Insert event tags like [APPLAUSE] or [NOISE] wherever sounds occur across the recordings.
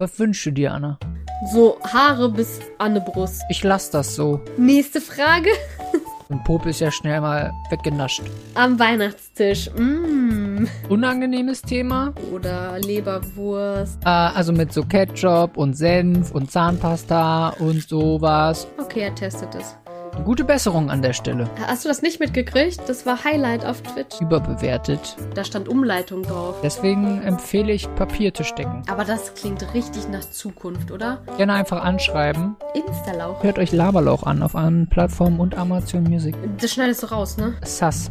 Was wünschst du dir, Anna? So Haare bis an die Brust. Ich lass das so. Nächste Frage. Und Popel ist ja schnell mal weggenascht. Am Weihnachtstisch. Mm. Unangenehmes Thema. Oder Leberwurst. Äh, also mit so Ketchup und Senf und Zahnpasta und sowas. Okay, er testet es. Gute Besserung an der Stelle. Hast du das nicht mitgekriegt? Das war Highlight auf Twitch. Überbewertet. Da stand Umleitung drauf. Deswegen empfehle ich Papiertischdecken. Aber das klingt richtig nach Zukunft, oder? Gerne einfach anschreiben. Instalauch. Hört euch Laberlauch an auf allen Plattformen und Amazon Music. Das schneidest du raus, ne? Sass.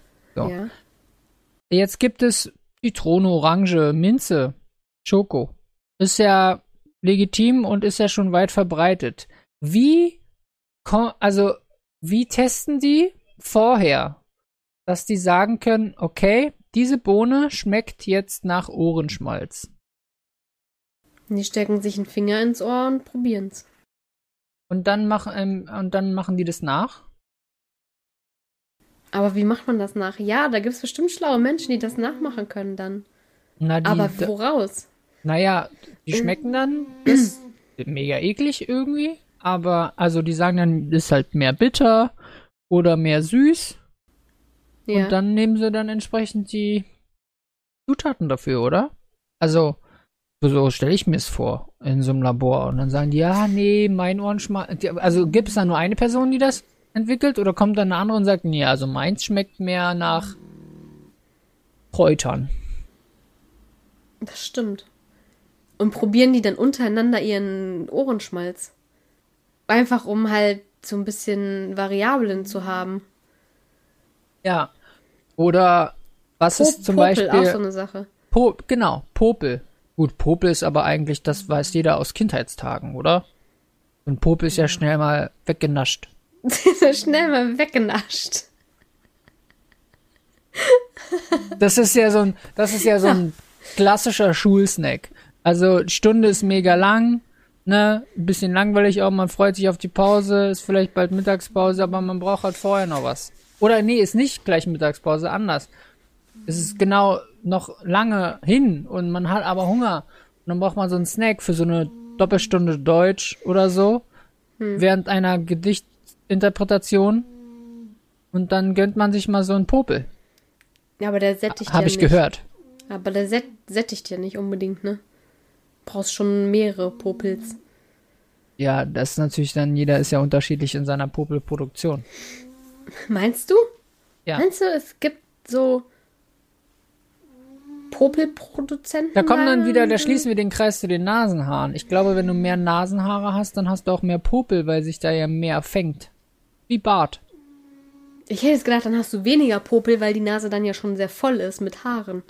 So. Ja. Jetzt gibt es Zitrone, Orange, Minze, Schoko. Ist ja legitim und ist ja schon weit verbreitet. Wie, also, wie testen die vorher, dass die sagen können, okay, diese Bohne schmeckt jetzt nach Ohrenschmalz. Die stecken sich einen Finger ins Ohr und probieren's. Und dann machen, ähm, und dann machen die das nach? Aber wie macht man das nach? Ja, da gibt's bestimmt schlaue Menschen, die das nachmachen können dann. Na, die, Aber woraus? Naja, die schmecken dann mega eklig irgendwie, aber also die sagen dann, ist halt mehr bitter oder mehr süß Ja. und dann nehmen sie dann entsprechend die Zutaten dafür, oder? Also, so stelle ich mir es vor, in so einem Labor. Und dann sagen die, ja, nee, mein Ohrenschmalz. Also gibt es da nur eine Person, die das entwickelt oder kommt dann eine andere und sagt, nee, also meins schmeckt mehr nach Kräutern. das stimmt. Und probieren die dann untereinander ihren Ohrenschmalz. Einfach um halt so ein bisschen Variablen zu haben. Ja. Oder was Po- ist zum Popel, Beispiel. auch so eine Sache. Po genau, Popel. Gut, Popel ist aber eigentlich, das weiß jeder aus Kindheitstagen, oder? Und Popel ist ja schnell mal weggenascht. [LAUGHS] Schnell mal weggenascht. Das ist ja so ein, das ist ja so ein klassischer Schulsnack. Also, die Stunde ist mega lang, ne? Ein bisschen langweilig auch, man freut sich auf die Pause, ist vielleicht bald Mittagspause, aber man braucht halt vorher noch was. Oder nee, ist nicht gleich Mittagspause, anders. Es ist genau noch lange hin und man hat aber Hunger. Und dann braucht man so einen Snack für so eine Doppelstunde Deutsch oder so. Während einer Gedichtinterpretation. Und dann gönnt man sich mal so einen Popel. Ja, aber der sättigt Habe ja ich nicht. gehört. Aber der sät sättigt ja nicht unbedingt, ne? Brauchst schon mehrere Popels. Ja, das ist natürlich dann, jeder ist ja unterschiedlich in seiner Popelproduktion. Meinst du? Ja. Meinst du, es gibt so Popelproduzenten? Da kommen dann wieder, da schließen wir den Kreis zu den Nasenhaaren. Ich glaube, wenn du mehr Nasenhaare hast, dann hast du auch mehr Popel, weil sich da ja mehr fängt. Wie Bart. Ich hätte jetzt gedacht, dann hast du weniger Popel, weil die Nase dann ja schon sehr voll ist mit Haaren.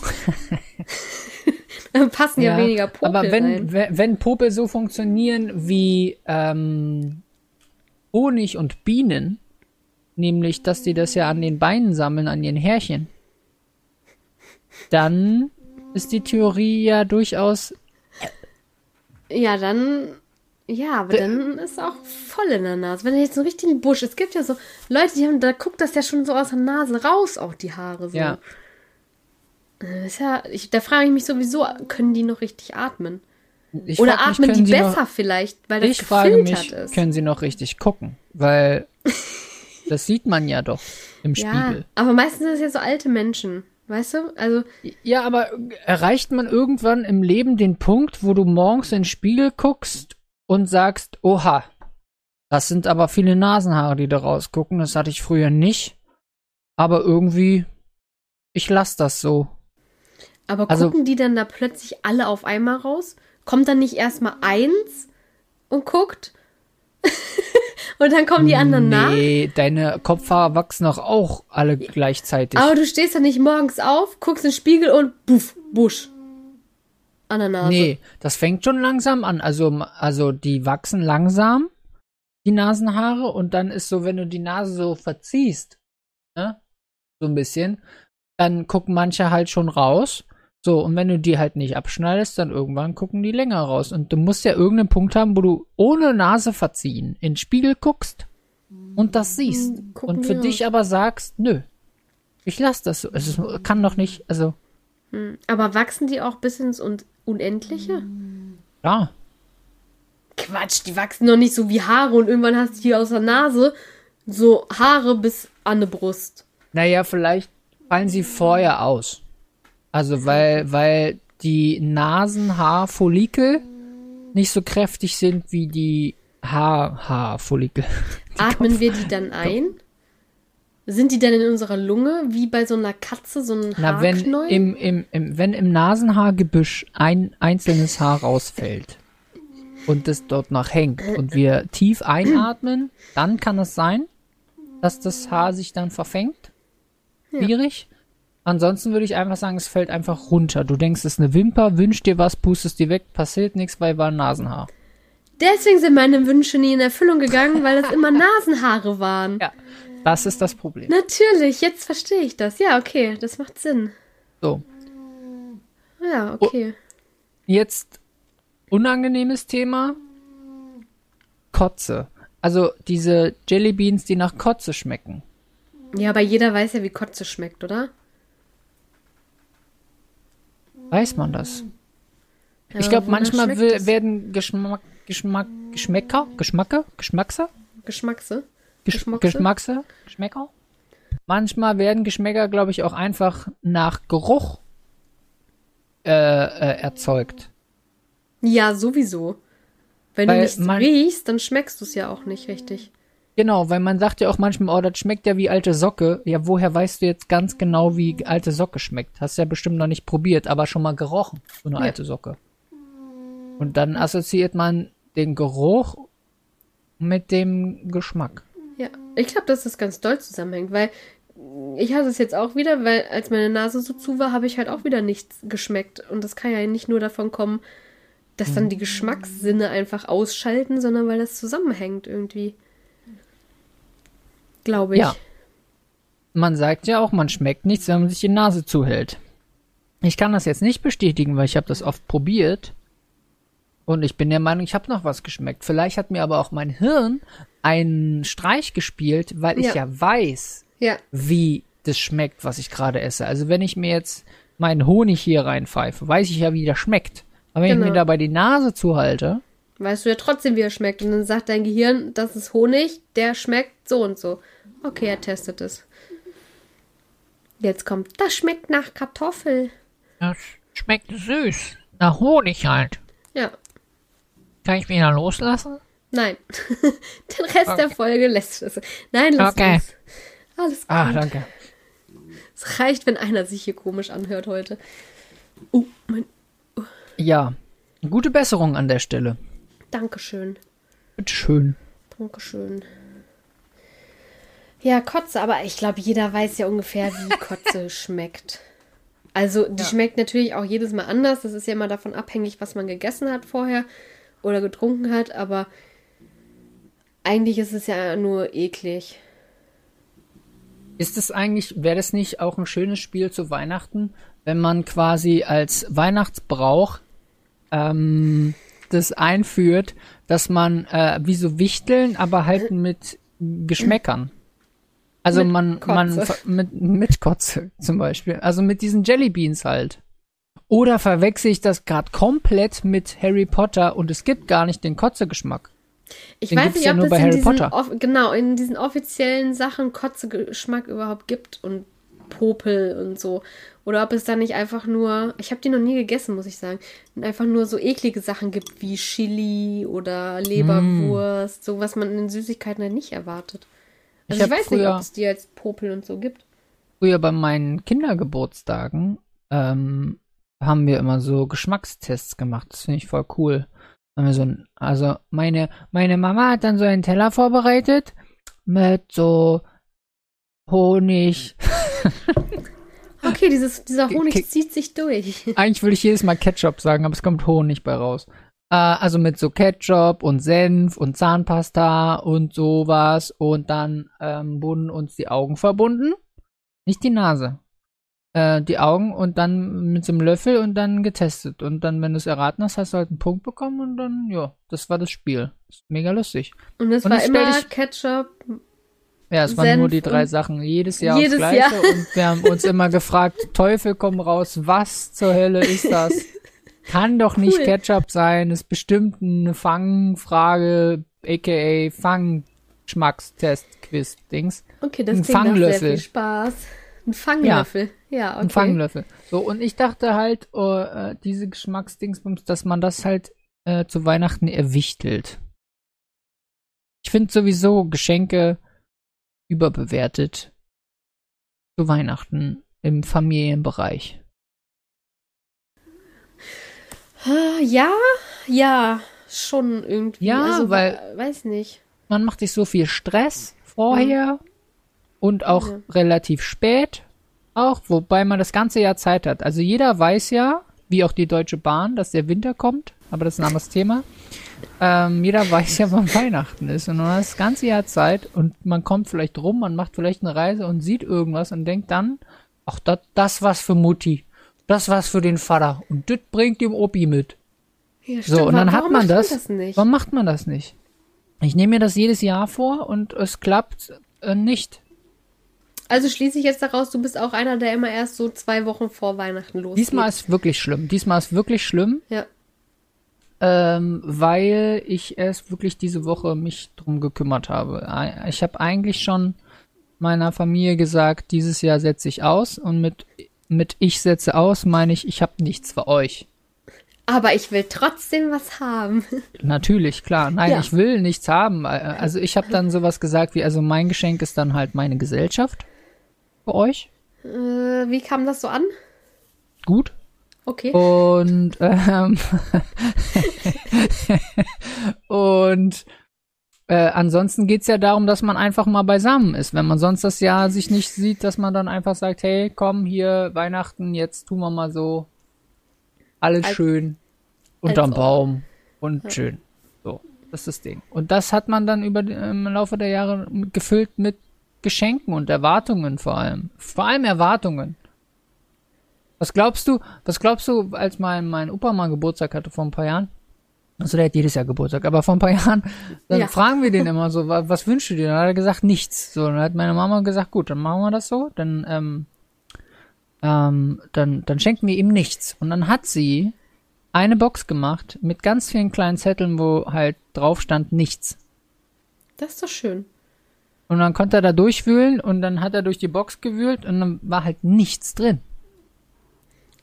[LAUGHS] dann passen ja, weniger Popel aber wenn, rein. wenn, wenn Popel so funktionieren wie ähm, Honig und Bienen, nämlich, dass die das ja an den Beinen sammeln, an ihren Härchen, dann ist die Theorie ja durchaus Ja, dann. Ja, aber dann ist auch voll in der Nase. Wenn er jetzt so einen richtigen Busch. Es gibt ja so Leute, die haben, da guckt das ja schon so aus der Nase raus, auch die Haare so. Ja. Äh, Ist ja, ich, da frage ich mich sowieso, können die noch richtig atmen? Ich Oder mich, atmen die besser noch, vielleicht, weil das Ich frage mich, ist? können sie noch richtig gucken? Weil [LAUGHS] das sieht man ja doch im ja, Spiegel. aber meistens sind es ja so alte Menschen. Weißt du? Also, Ja, aber erreicht man irgendwann im Leben den Punkt, wo du morgens in den Spiegel guckst und sagst, oha, das sind aber viele Nasenhaare, die da rausgucken. Das hatte ich früher nicht. Aber irgendwie, ich lass das so. aber Also- gucken die dann da plötzlich alle auf einmal raus? Kommt dann nicht erstmal eins und guckt? [LAUGHS] Und dann kommen die anderen nach. Nee, deine Kopfhaare wachsen doch auch alle gleichzeitig. Aber du stehst ja nicht morgens auf, guckst in den Spiegel und buff, Busch. An der Nase. Nee, das fängt schon langsam an. Also, also die wachsen langsam, die Nasenhaare, und dann ist so, wenn du die Nase so verziehst, ne, so ein bisschen, dann gucken manche halt schon raus. So, und wenn du die halt nicht abschneidest, dann irgendwann gucken die länger raus. Und du musst ja irgendeinen Punkt haben, wo du ohne Nase verziehen in den Spiegel guckst und das siehst. Gucken und für dich aber sagst, nö, ich lass das so. Es ist, kann doch nicht, also, Hm. Aber wachsen die auch bis ins Un Unendliche? ja. Quatsch, die wachsen noch nicht so wie Haare und irgendwann hast du hier aus der Nase so Haare bis an die Brust. Naja, vielleicht fallen sie vorher aus. Also weil, weil die Nasenhaarfollikel nicht so kräftig sind wie die Haarhaarfollikel. [LAUGHS] Atmen wir die dann ein? Sind die dann in unserer Lunge wie bei so einer Katze, so ein Na, wenn Haarknäuel? im, im, im, wenn im Nasenhaargebüsch ein einzelnes Haar rausfällt und es dort noch hängt und wir tief einatmen, dann kann es sein, dass das Haar sich dann verfängt. Schwierig. Ansonsten würde ich einfach sagen, es fällt einfach runter. Du denkst, es ist eine Wimper, wünschst dir was, pustest die weg, passiert nichts, weil war ein Nasenhaar. Deswegen sind meine Wünsche nie in Erfüllung gegangen, weil das immer [LAUGHS] Nasenhaare waren. Ja, das ist das Problem. Natürlich, jetzt verstehe ich das. Ja, okay, das macht Sinn. So, Ja, okay. jetzt unangenehmes Thema. Kotze. Also diese Jellybeans, die nach Kotze schmecken. Ja, aber jeder weiß ja, wie Kotze schmeckt, oder? Weiß man das? Ja, ich glaube, manchmal will, werden Geschmack, Geschmack, Geschmäcker, Geschmacke, Geschmackse, Geschmackse. Gesch Geschmackse? Geschmäcker. Manchmal werden Geschmäcker, glaube ich, auch einfach nach Geruch äh, äh, erzeugt. Ja, sowieso. Wenn Weil du nichts man- riechst, dann schmeckst du es ja auch nicht richtig. Genau, weil man sagt ja auch manchmal, oh, das schmeckt ja wie alte Socke. Ja, woher weißt du jetzt ganz genau, wie alte Socke schmeckt? Hast ja bestimmt noch nicht probiert, aber schon mal gerochen, so eine Ja. alte Socke. Und dann assoziiert man den Geruch mit dem Geschmack. Ja, ich glaube, dass das ganz doll zusammenhängt, weil ich hatte es jetzt auch wieder, weil als meine Nase so zu war, habe ich halt auch wieder nichts geschmeckt. Und das kann ja nicht nur davon kommen, dass dann die Geschmackssinne einfach ausschalten, sondern weil das zusammenhängt irgendwie. Glaube ich. Ja. Man sagt ja auch, man schmeckt nichts, wenn man sich die Nase zuhält. Ich kann das jetzt nicht bestätigen, weil ich habe das oft probiert. Und ich bin der Meinung, ich habe noch was geschmeckt. Vielleicht hat mir aber auch mein Hirn einen Streich gespielt, weil ich Ja. ja weiß, Ja, wie das schmeckt, was ich gerade esse. Also wenn ich mir jetzt meinen Honig hier reinpfeife, weiß ich ja, wie der schmeckt. Aber wenn ich Genau. mir dabei die Nase zuhalte, weißt du ja trotzdem, wie er schmeckt. Und dann sagt dein Gehirn, das ist Honig, der schmeckt so und so. Okay, er testet es. Jetzt kommt, das schmeckt nach Kartoffel. das schmeckt süß. Nach Honig halt. Ja, Kann ich mich da loslassen? nein. [LAUGHS] Den Rest der Folge lässt es. Nein, lass Okay. es. Alles gut. Ah, danke. Es reicht, wenn einer sich hier komisch anhört heute. Oh, mein Ja, gute Besserung an der Stelle. Dankeschön. Bitteschön. Dankeschön. Ja, Kotze, aber ich glaube, jeder weiß ja ungefähr, wie [LAUGHS] Kotze schmeckt. Also, die schmeckt natürlich auch jedes Mal anders. Das ist ja immer davon abhängig, was man gegessen hat vorher oder getrunken hat, aber eigentlich ist es ja nur eklig. Ist es eigentlich, wäre das nicht auch ein schönes Spiel zu Weihnachten, wenn man quasi als Weihnachtsbrauch ähm, das einführt, dass man äh, wie so Wichteln, aber halt mit Geschmäckern. Also Mit man, man Kotze. ver- mit, mit Kotze [LAUGHS] zum Beispiel. Also mit diesen Jellybeans halt. Oder verwechsel ich das gerade komplett mit Harry Potter und es gibt gar nicht den Kotze-Geschmack. Ich Den weiß nicht, ja ob bei in Harry diesen, Potter. off genau, in diesen offiziellen Sachen Kotze-Geschmack überhaupt gibt und Popel und so. Oder ob es da nicht einfach nur, ich habe die noch nie gegessen, muss ich sagen, einfach nur so eklige Sachen gibt wie Chili oder Leberwurst, so was man in den Süßigkeiten halt nicht erwartet. Ich Also ich, hab weiß nicht, früher- ob es die als Popel und so gibt. Früher bei meinen Kindergeburtstagen ähm, haben wir immer so Geschmackstests gemacht. Das finde ich voll cool. So ein, also meine, meine Mama hat dann so einen Teller vorbereitet mit so Honig. [LAUGHS] Okay, dieses, dieser Honig ke- zieht sich durch. [LAUGHS] Eigentlich würde ich jedes Mal Ketchup sagen, aber es kommt Honig bei raus. Äh, also mit so Ketchup und Senf und Zahnpasta und sowas. Und dann ähm, wurden uns die Augen verbunden. Nicht die Nase. Äh, die Augen und dann mit so einem Löffel und dann getestet. Und dann, wenn du es erraten hast, hast du halt einen Punkt bekommen und dann, ja, das war das Spiel. ist mega lustig. Und es war das immer dich- Ketchup. Ja, es waren Senf nur die drei Sachen. Jedes Jahr Jedes aufs Gleiche. Jahr. Und wir haben uns immer gefragt, [LAUGHS] Teufel komm raus, was zur Hölle ist das? Kann doch nicht Cool. Ketchup sein, ist bestimmt eine Fangfrage, aka Fang-Geschmackstest-Quiz-Dings. Okay, das Ein klingt nach sehr Fanglöffel. viel Spaß. Ein Fanglöffel. Ja, okay. Ein Fanglöffel. So, und ich dachte halt, oh, äh, diese Geschmacksdingsbums, dass man das halt äh, zu Weihnachten erwichtelt. Ich finde sowieso Geschenke überbewertet zu Weihnachten im Familienbereich. Ah, Ja, ja, schon irgendwie. Ja, also, weil- weiß nicht. Man macht sich so viel Stress vorher und auch Ja. relativ spät auch, wobei man das ganze Jahr Zeit hat. Also jeder weiß ja, wie auch die Deutsche Bahn, dass der Winter kommt, aber das ist ein anderes Thema. Ähm, jeder weiß ja, wann Weihnachten ist und man hat das ganze Jahr Zeit und man kommt vielleicht rum, man macht vielleicht eine Reise und sieht irgendwas und denkt dann, ach, das, das was für Mutti, das was für den Vater und das bringt dem Opi mit. Ja, So, und dann hat man das. das nicht? Warum macht man das nicht? Ich nehme mir das jedes Jahr vor und es klappt äh, nicht. Also schließe ich jetzt daraus, du bist auch einer, der immer erst so zwei Wochen vor Weihnachten losgeht. Diesmal ist wirklich schlimm. Diesmal ist wirklich schlimm, Ja. ähm, weil ich erst wirklich diese Woche mich drum gekümmert habe. Ich habe eigentlich schon meiner Familie gesagt, dieses Jahr setze ich aus und mit mit ich setze aus meine ich, ich habe nichts für euch. Aber ich will trotzdem was haben. [LAUGHS] Natürlich, klar. Nein, Ja. ich will nichts haben. Äh, Also ich habe dann sowas gesagt wie, also mein Geschenk ist dann halt meine Gesellschaft für euch. Äh, wie kam das so an? Gut. Okay. Und ähm, [LAUGHS] und äh, ansonsten geht's ja darum, dass man einfach mal beisammen ist. Wenn man sonst das Jahr sich nicht sieht, dass man dann einfach sagt, hey, komm hier, Weihnachten, jetzt tun wir mal so alles Als- schön unterm. Baum und schön. So, das ist das Ding. Und das hat man dann über im Laufe der Jahre gefüllt mit Geschenken und Erwartungen vor allem. Vor allem Erwartungen. Was glaubst du, was glaubst du, als mein, mein Opa mal Geburtstag hatte vor ein paar Jahren? Also der hat jedes Jahr Geburtstag, aber vor ein paar [LAUGHS] Jahren, dann Ja. fragen wir den immer so, was, was wünschst du dir? Dann hat er gesagt, nichts. So, dann hat meine Mama gesagt, gut, dann machen wir das so, dann, ähm, ähm, dann, dann schenken wir ihm nichts. Und dann hat sie eine Box gemacht mit ganz vielen kleinen Zetteln, wo halt drauf stand nichts. Das ist doch schön. Und dann konnte er da durchwühlen und dann hat er durch die Box gewühlt und dann war halt nichts drin.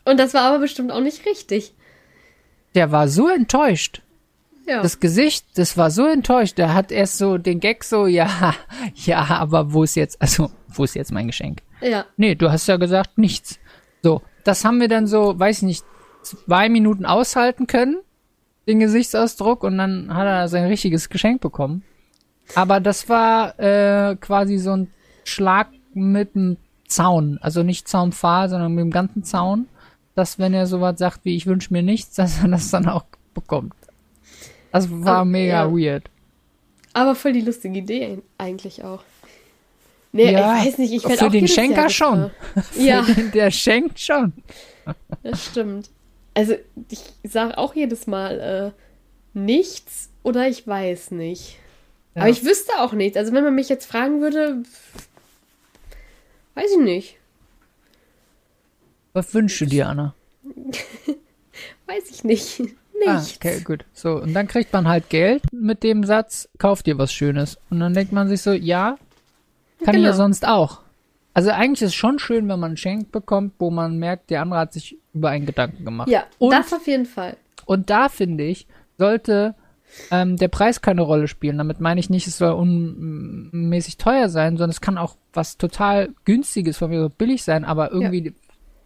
Und das war aber bestimmt auch nicht richtig. Der war so enttäuscht. Ja. Das Gesicht, das war so enttäuscht. Der hat erst so den Gag so, [LAUGHS] ja, ja, aber wo ist jetzt, also, wo ist jetzt mein Geschenk? ja. Nee, du hast ja gesagt nichts. So, das haben wir dann so, weiß ich nicht, zwei Minuten aushalten können, den Gesichtsausdruck, und dann hat er sein richtiges Geschenk bekommen. Aber das war äh, quasi so ein Schlag mit dem Zaun. Also nicht Zaunpfahl, sondern mit dem ganzen Zaun. Dass, wenn er sowas sagt wie ich wünsche mir nichts, [LAUGHS] dass er das dann auch bekommt. Das war Oh, mega ja. weird. Aber voll die lustige Idee eigentlich auch. Nee, Ja, ich weiß nicht, ich werd für auch den jedes Jahr Schenker schon. gefragt. [LAUGHS] Ja, Der schenkt schon. [LAUGHS] das stimmt. Also, ich sage auch jedes Mal äh, nichts oder ich weiß nicht. Ja. Aber ich wüsste auch nichts. Also, wenn man mich jetzt fragen würde, weiß ich nicht. Was wünschst du dir, Anna? [LAUGHS] Weiß ich nicht. Ah, Nichts. okay, gut. So, und dann kriegt man halt Geld mit dem Satz, kauf dir was Schönes. Und dann denkt man sich so, ja, kann ich ja Genau. sonst auch. Also eigentlich ist es schon schön, wenn man ein Geschenk bekommt, wo man merkt, der andere hat sich über einen Gedanken gemacht. Ja, und, das auf jeden Fall. und da finde ich, sollte ähm, der Preis keine Rolle spielen. Damit meine ich nicht, es soll unmäßig teuer sein, sondern es kann auch was total günstiges von mir so billig sein, aber irgendwie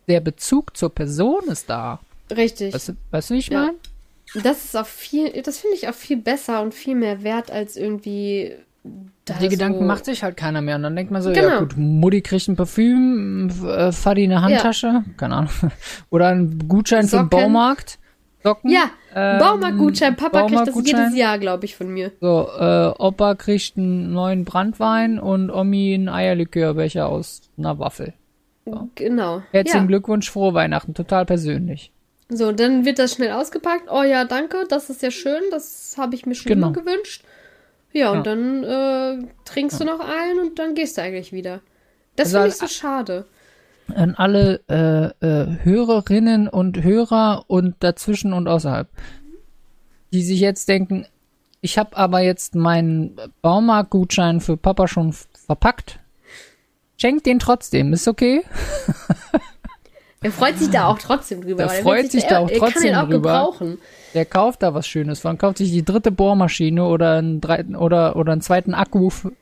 der Bezug zur Person ist da. Richtig. Weißt du, weißt du wie ich Ja. meine? Das ist auch viel, das finde ich auch viel besser und viel mehr wert als irgendwie. Da Die Gedanken so, macht sich halt keiner mehr. Und dann denkt man so, Genau. ja gut, Mutti kriegt ein Parfüm, äh, Fadi eine Handtasche, keine Ahnung. [LAUGHS] Oder ein Gutschein für den Socken. Baumarkt. Socken. Ja, Ähm, Baumarktgutschein. Papa kriegt das jedes Jahr, glaube ich, von mir. So, äh, Opa kriegt einen neuen Brandwein und Omi einen Eierlikörbecher aus einer Waffel. Genau. Herzlichen ja. Glückwunsch, frohe Weihnachten, total persönlich. So, dann wird das schnell ausgepackt. Oh ja, danke, das ist ja schön. Das habe ich mir schon Genau. immer gewünscht. Ja, und Ja. dann äh, trinkst du noch einen und dann gehst du eigentlich wieder. Das Also finde ich so schade. An alle äh, äh, Hörerinnen und Hörer und dazwischen und außerhalb, die sich jetzt denken, ich habe aber jetzt meinen Baumarktgutschein für Papa schon verpackt. Schenkt den trotzdem, ist okay. [LAUGHS] Er freut sich da auch trotzdem drüber. Er freut sich da auch er kann trotzdem ihn auch drüber. gebrauchen. Der kauft da was Schönes. Man kauft sich die dritte Bohrmaschine oder einen, dreiten, oder, oder einen zweiten Akku für,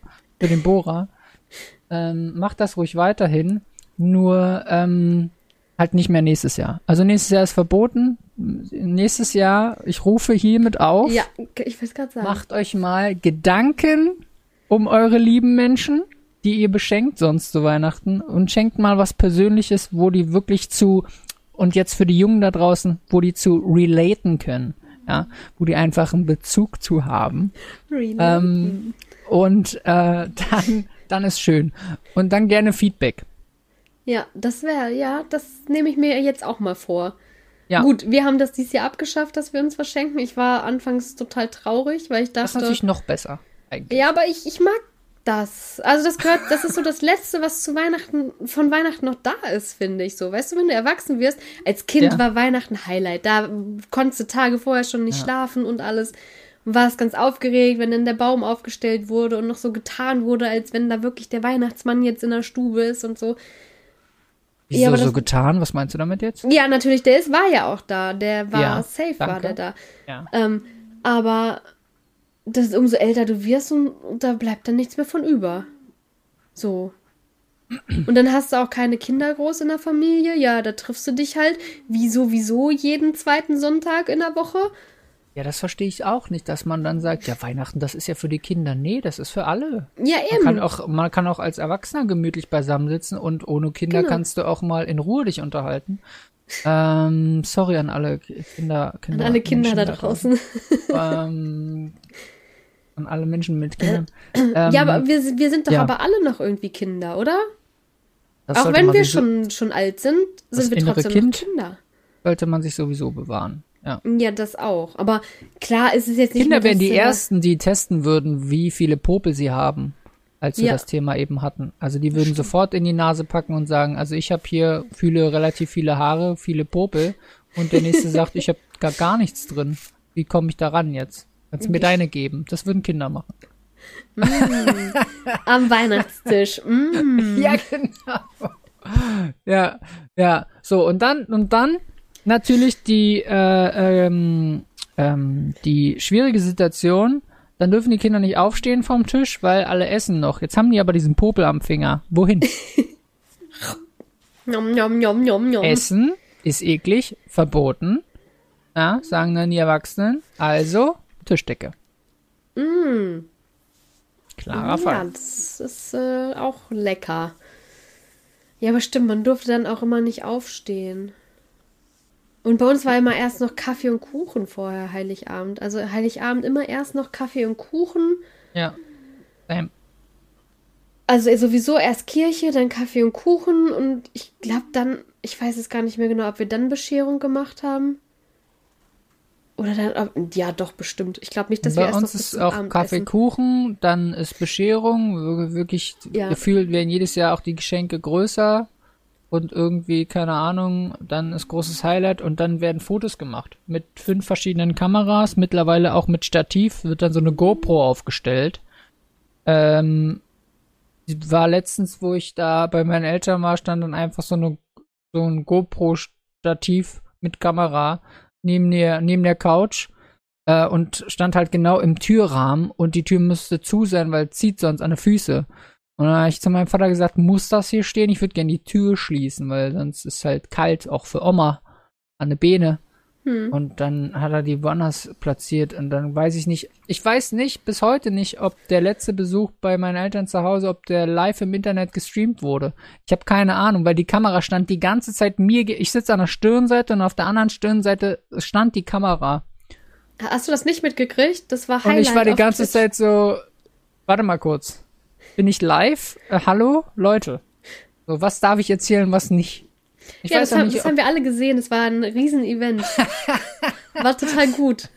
für den Bohrer. Ähm, macht das ruhig weiterhin. Nur ähm, halt nicht mehr nächstes Jahr. Also nächstes Jahr ist verboten. Nächstes Jahr, ich rufe hiermit auf, Ja, ich will es gerade sagen. macht euch mal Gedanken um eure lieben Menschen, die ihr beschenkt sonst zu Weihnachten und schenkt mal was Persönliches, wo die wirklich zu und jetzt für die Jungen da draußen, wo die zu relaten können, ja, wo die einfach einen Bezug zu haben Really? ähm, und äh, [LAUGHS] dann dann ist schön und dann gerne Feedback. Ja, das wäre, ja, das nehme ich mir jetzt auch mal vor. Ja. Gut, wir haben das dieses Jahr abgeschafft, dass wir uns was schenken. Ich war anfangs total traurig, weil ich Das ist dachte, natürlich noch besser. Eigentlich. ja, aber ich, ich mag das. Also das gehört, das ist so das Letzte, was zu Weihnachten, von Weihnachten noch da ist, finde ich so. Weißt du, wenn du erwachsen wirst, als Kind Ja. war Weihnachten Highlight. Da konntest du Tage vorher schon nicht Ja. schlafen und alles. Und warst ganz aufgeregt, wenn dann der Baum aufgestellt wurde und noch so getan wurde, als wenn da wirklich der Weihnachtsmann jetzt in der Stube ist und so. Wieso Ja, aber so getan? Was meinst du damit jetzt? Ja, natürlich, der ist, war ja auch da. Der war Ja, safe, war danke. der da. Ja. Ähm, aber das, umso älter du wirst, und, und da bleibt dann nichts mehr von über. So. Und dann hast du auch keine Kinder groß in der Familie. Ja, da triffst du dich halt wie sowieso jeden zweiten Sonntag in der Woche. Ja, das verstehe ich auch nicht, dass man dann sagt, ja, Weihnachten, das ist ja für die Kinder. Nee, das ist für alle. Ja, Man eben. kann auch, man kann auch als Erwachsener gemütlich beisammensitzen und ohne Kinder Genau. kannst du auch mal in Ruhe dich unterhalten. Ähm, sorry an alle Kinder, An Kinder alle Kinder Menschen da draußen. [LAUGHS] ähm, an alle Menschen mit Kindern. Ähm, ja, aber wir, wir sind doch ja. aber alle noch irgendwie Kinder, oder? das Auch wenn man wir schon, schon alt sind, sind wir trotzdem Kind. noch Kinder. sollte man sich sowieso bewahren. Ja. Ja, das auch. Aber klar ist es jetzt nicht Kinder wären die ersten, die testen würden, wie viele Popel sie haben, als wir Ja. das Thema eben hatten. Also die würden sofort in die Nase packen und sagen, also ich habe hier fühle relativ viele Haare, viele Popel und der nächste [LAUGHS] sagt, ich habe gar gar nichts drin. Wie komme ich da ran jetzt? Kannst du mir deine geben? Das würden Kinder machen. Am Weihnachtstisch. [LAUGHS] Mm. Ja, genau. Ja, ja. So, und dann, und dann natürlich die, äh, ähm, ähm, die schwierige Situation. Dann dürfen die Kinder nicht aufstehen vom Tisch, weil alle essen noch. Jetzt haben die aber diesen Popel am Finger. Wohin? [LAUGHS] Nom, nom, nom, nom, nom. Essen ist eklig, verboten. Ja, sagen dann die Erwachsenen. Also, Tischdecke. Mm. Klarer Ja, Fall. das ist äh, auch lecker. Ja, aber stimmt, man durfte dann auch immer nicht aufstehen. Und bei uns war immer erst noch Kaffee und Kuchen vorher Heiligabend. Also Heiligabend immer erst noch Kaffee und Kuchen. Ja. Ähm, Also sowieso erst Kirche, dann Kaffee und Kuchen und ich glaube dann, ich weiß es gar nicht mehr genau, ob wir dann Bescherung gemacht haben. Oder dann, ob- ja doch bestimmt. Ich glaube nicht, dass wir Bei erst uns noch bis ist auch Abendessen- Kaffee, Kuchen, dann ist Bescherung, wir- wirklich Ja. gefühlt werden jedes Jahr auch die Geschenke größer und irgendwie, keine Ahnung, dann ist großes Highlight und dann werden Fotos gemacht mit fünf verschiedenen Kameras, mittlerweile auch mit Stativ, wird dann so eine GoPro aufgestellt. Ähm, war letztens, wo ich da bei meinen Eltern war, stand dann einfach so eine so ein GoPro-Stativ mit Kamera neben der neben der Couch äh, und stand halt genau im Türrahmen und die Tür müsste zu sein, weil es zieht sonst an die Füße. Und dann habe ich zu meinem Vater gesagt, muss das hier stehen? Ich würde gerne die Tür schließen, weil sonst ist halt kalt, auch für Oma an der Beine. Und dann hat er die woanders platziert und dann weiß ich nicht, ich weiß nicht bis heute nicht, ob der letzte Besuch bei meinen Eltern zu Hause, ob der live im Internet gestreamt wurde. Ich habe keine Ahnung, weil die Kamera stand die ganze Zeit mir, ich sitze an der Stirnseite und auf der anderen Stirnseite stand die Kamera. Hast du das nicht mitgekriegt? Das war Und Highlight ich war die ganze. Zeit so, warte mal kurz. Bin ich live? Äh, hallo? Leute. So, was darf ich erzählen, was nicht? Ich ja, weiß das, haben, nicht, das haben wir alle gesehen. Das war ein Riesen-Event. [LAUGHS] war total gut.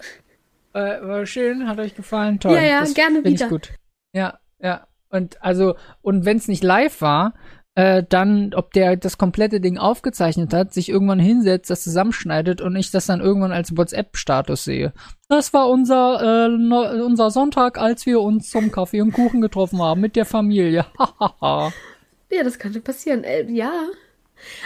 äh, war schön, hat euch gefallen, toll. Ja, ja, das gerne wieder. Ich gut. Ja, ja. Und also, und wenn es nicht live war, äh, dann, ob der das komplette Ding aufgezeichnet hat, sich irgendwann hinsetzt, das zusammenschneidet und ich das dann irgendwann als WhatsApp-Status sehe. Das war unser, äh, unser Sonntag, als wir uns zum Kaffee und Kuchen getroffen haben mit der Familie. [LAUGHS] Hahaha. Ja, das könnte passieren. Äh, ja.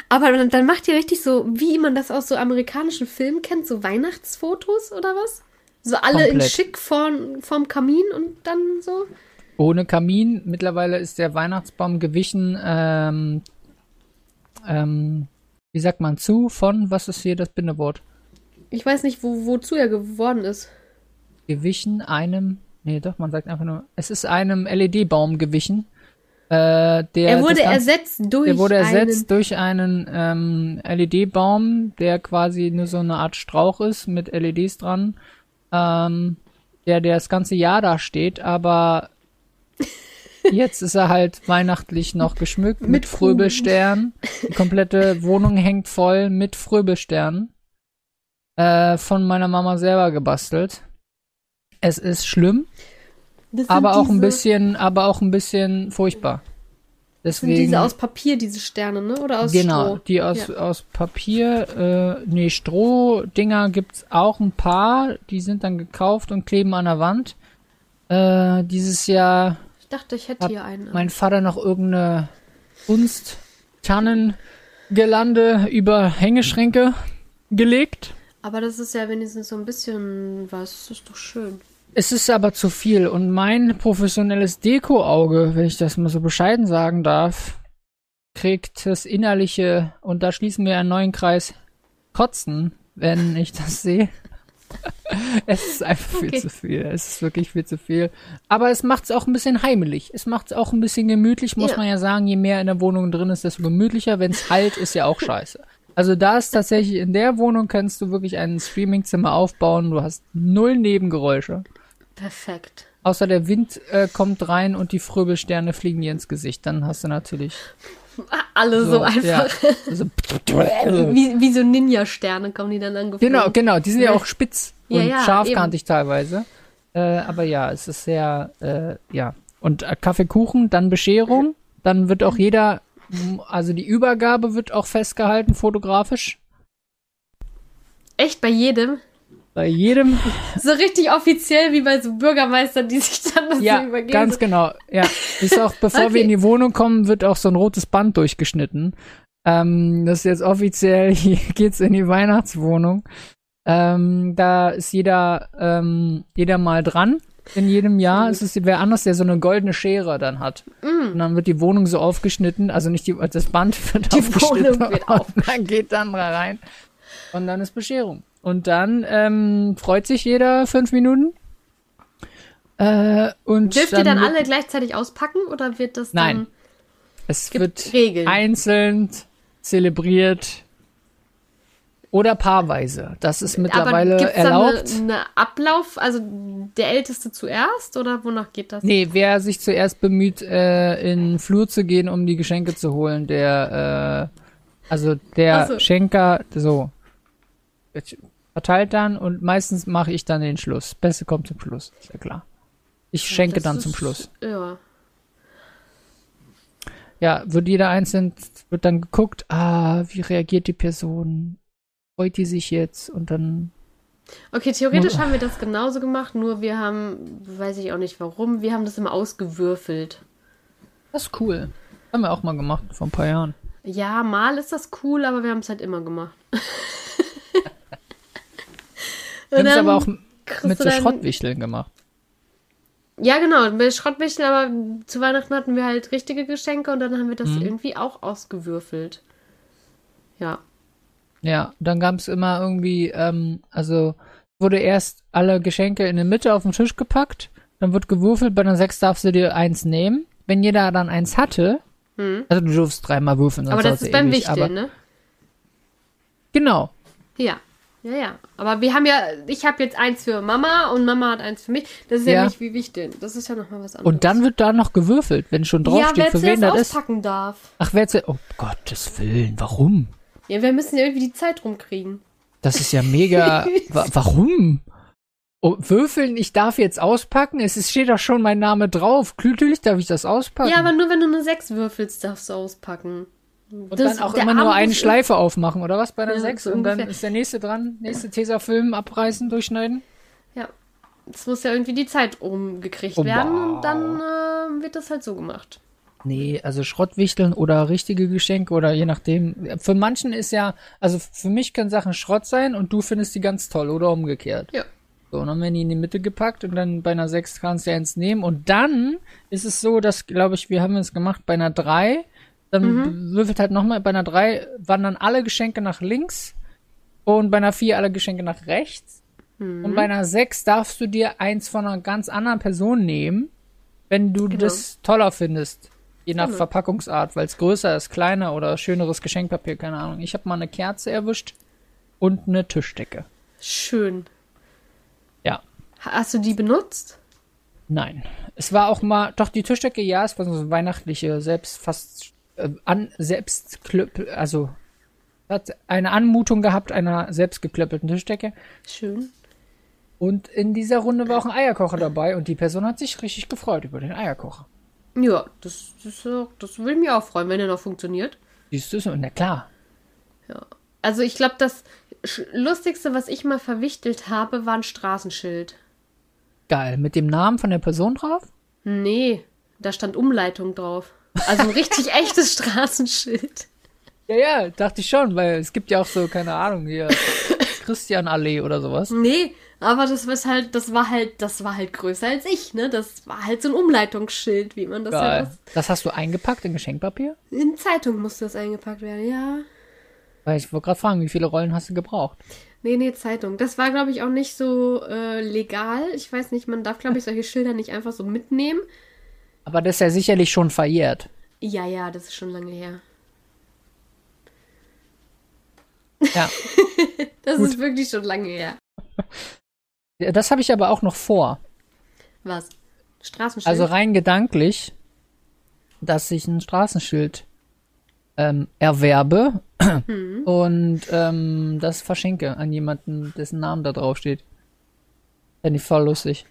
Aber dann, dann macht ihr richtig so, wie man das aus so amerikanischen Filmen kennt, so Weihnachtsfotos oder was? So alle in Komplett. schick vorm, vorm Kamin und dann so? Ohne Kamin. Mittlerweile ist der Weihnachtsbaum gewichen, ähm, ähm, wie sagt man zu, von, was ist hier das Bindewort? Ich weiß nicht, wo, wozu er geworden ist. Gewichen einem, nee, doch, man sagt einfach nur, es ist einem LED-Baum gewichen. Äh, der er wurde ersetzt durch Der wurde einen, ersetzt durch einen ähm, LED-Baum, der quasi nur so eine Art Strauch ist mit LEDs dran, ähm, der, der das ganze Jahr da steht, aber jetzt ist er halt weihnachtlich noch geschmückt mit, Mit. Fröbelstern. Die komplette Wohnung hängt voll mit Fröbelsternen. Äh, von meiner Mama selber gebastelt. Es ist schlimm, aber auch ein bisschen, aber auch ein bisschen furchtbar. das sind Deswegen. diese aus Papier, diese Sterne, ne? Oder aus Genau, Stroh? die aus, Ja. aus Papier, äh, nee, Strohdinger gibt's auch ein paar, die sind dann gekauft und kleben an der Wand. Äh, dieses Jahr dachte, ich hätte Hat hier einen. mein Vater noch irgendeine Kunst-Tannengelande über Hängeschränke gelegt. aber das ist ja wenigstens so ein bisschen was. Das ist doch schön. Es ist aber zu viel und mein professionelles Deko-Auge, wenn ich das mal so bescheiden sagen darf, kriegt das innerliche, und da schließen wir einen neuen Kreis, Kotzen, wenn ich das sehe. [LAUGHS] es ist einfach viel Okay. zu viel. Es ist wirklich viel zu viel. Aber es macht es auch ein bisschen heimelig. Es macht es auch ein bisschen gemütlich, muss Ja. man ja sagen. Je mehr in der Wohnung drin ist, desto gemütlicher. Wenn es halt, ist ja auch [LAUGHS] scheiße. Also da ist tatsächlich, in der Wohnung kannst du wirklich ein Streamingzimmer aufbauen. Du hast null Nebengeräusche. Perfekt. Außer der Wind äh, kommt rein und die Fröbelsterne fliegen dir ins Gesicht. Dann hast du natürlich [LAUGHS] Alle so, einfach. Ja, [LAUGHS] so, [LAUGHS] Wie, wie so Ninja-Sterne kommen die dann angeflogen. genau, genau. Die sind ja auch spitz Ja, und ja, scharfkantig teilweise. Äh, aber ja, es ist sehr, äh, ja. Und äh, Kaffeekuchen, dann Bescherung. Dann wird auch jeder, also die Übergabe wird auch festgehalten, fotografisch. Echt bei jedem? Bei jedem. So richtig offiziell wie bei so Bürgermeistern, die sich dann das Ja, so übergeben. ganz genau. Ja, ist auch, bevor Okay. wir in die Wohnung kommen, wird auch so ein rotes Band durchgeschnitten. Ähm, das ist jetzt offiziell, [LAUGHS] hier geht's in die Weihnachtswohnung. Ähm, da ist jeder, ähm, jeder mal dran. In jedem Jahr ist es wer anders, der so eine goldene Schere dann hat. Und dann wird die Wohnung so aufgeschnitten, also nicht die, das Band wird. Die aufgeschnitten. Wohnung wird [LAUGHS] und dann geht dann da rein. Und dann ist Bescherung. Und dann ähm, freut sich jeder fünf Minuten. Äh, und Dürft ihr dann alle gleichzeitig auspacken oder wird das dann... Nein. Es wird Regeln. einzeln zelebriert oder paarweise. Das ist mittlerweile Aber gibt's erlaubt. da eine, eine Ablauf, also der Älteste zuerst oder wonach geht das? Nee, wer sich zuerst bemüht, äh, in den Flur zu gehen, um die Geschenke zu holen, der, äh, also der so. Schenker, so, verteilt dann und meistens mache ich dann den Schluss. Beste kommt zum Schluss, ist ja klar. Ich schenke Das dann ist- zum Schluss. Ja. Ja, wird jeder einzeln, wird dann geguckt, ah, wie reagiert die Person? Freut die sich jetzt? Und dann, Okay, theoretisch haben wir das genauso gemacht, nur wir haben, weiß ich auch nicht warum, wir haben das immer ausgewürfelt. das ist cool. Haben wir auch mal gemacht, vor ein paar Jahren. Ja, mal ist das cool, aber wir haben es halt immer gemacht. [LAUGHS] Wir haben es aber auch mit so Schrottwichteln gemacht. Ja, genau, mit Schrottwichteln, aber zu Weihnachten hatten wir halt richtige Geschenke und dann haben wir das Mhm. irgendwie auch ausgewürfelt. Ja. Ja, dann gab es immer irgendwie, ähm, also wurde erst alle Geschenke in der Mitte auf den Tisch gepackt, dann wird gewürfelt, bei einer 6 darfst du dir eins nehmen. Wenn jeder dann eins hatte, Hm. also du durfst dreimal würfeln, sonst Aber das ist ja beim ewig, Wichteln, ne? Genau. Ja. Ja, ja. Aber wir haben ja, ich habe jetzt eins für Mama und Mama hat eins für mich. Das ist ja, Ja. nicht wie Wichteln. Das ist ja nochmal was anderes. Und dann wird da noch gewürfelt, wenn schon ja, draufsteht, wer für wen das ist. auspacken darf. Ach, wer jetzt, oh Gottes Willen, warum? Ja, wir müssen ja irgendwie die Zeit rumkriegen. Das ist ja mega. [LAUGHS] wa warum? Oh, würfeln, ich darf jetzt auspacken? Es ist, steht doch schon mein Name drauf. Natürlich darf ich das auspacken. Ja, aber nur wenn du eine 6 würfelst, darfst du auspacken. Und das- dann auch immer nur eine Schleife aufmachen, oder was? Bei der Ja, 6. so und dann ist der nächste dran. Nächste Tesafilm abreißen, durchschneiden. Ja. Es muss ja irgendwie die Zeit umgekriegt Oh, werden wow. und dann äh, wird das halt so gemacht. Nee, also Schrottwichteln oder richtige Geschenke oder je nachdem. Für manchen ist ja, also für mich können Sachen Schrott sein und du findest die ganz toll oder umgekehrt. Ja. So, und dann werden die in die Mitte gepackt und dann bei einer 6 kannst du ja eins nehmen. Und dann ist es so, dass, glaube ich, wir haben es gemacht bei einer 3. Dann würfelt halt nochmal, bei einer 3 wandern alle Geschenke nach links und bei einer 4 alle Geschenke nach rechts. Und bei einer 6 darfst du dir eins von einer ganz anderen Person nehmen, wenn du Genau. das toller findest. Je nach Genau. Verpackungsart, weil es größer ist, kleiner oder schöneres Geschenkpapier, keine Ahnung. Ich habe mal eine Kerze erwischt und eine Tischdecke. Schön. Ja. Hast du die benutzt? Nein. Es war auch mal, doch die Tischdecke, ja, es war so eine weihnachtliche, selbst fast an, selbst also hat eine Anmutung gehabt einer selbst geklöppelten Tischdecke. Schön. Und in dieser Runde war auch ein Eierkocher dabei und die Person hat sich richtig gefreut über den Eierkocher. Ja, das, das, das würde mich auch freuen, wenn der noch funktioniert. Siehst du so? Na klar. Also ich glaube, das Lustigste, was ich mal verwichtelt habe, war ein Straßenschild. Geil. Mit dem Namen von der Person drauf? Nee, da stand Umleitung drauf. Also ein richtig echtes Straßenschild. Ja, ja, dachte ich schon, weil es gibt ja auch so, keine Ahnung, hier Christianallee oder sowas. Nee, aber das war halt, das war halt, das war halt größer als ich, ne? Das war halt so ein Umleitungsschild, wie man das halt Geil. Das hast du eingepackt in Geschenkpapier? In Zeitung musste das eingepackt werden, ja. Weil ich wollte gerade fragen, wie viele Rollen hast du gebraucht? Nee, nee, Zeitung. Das war, glaube ich, auch nicht so äh, legal. Ich weiß nicht, man darf, glaube ich, solche Schilder nicht einfach so mitnehmen. Aber das ist ja sicherlich schon verjährt. Ja, ja, das ist schon lange her. Ja. [LAUGHS] Das Gut. ist wirklich schon lange her. [LAUGHS] Das habe ich aber auch noch vor. Was? Straßenschild? Also rein gedanklich, dass ich ein Straßenschild ähm, erwerbe [CLEARS THROAT] Hm. und ähm, das verschenke an jemanden, dessen Namen da drauf steht. Fände ich voll lustig.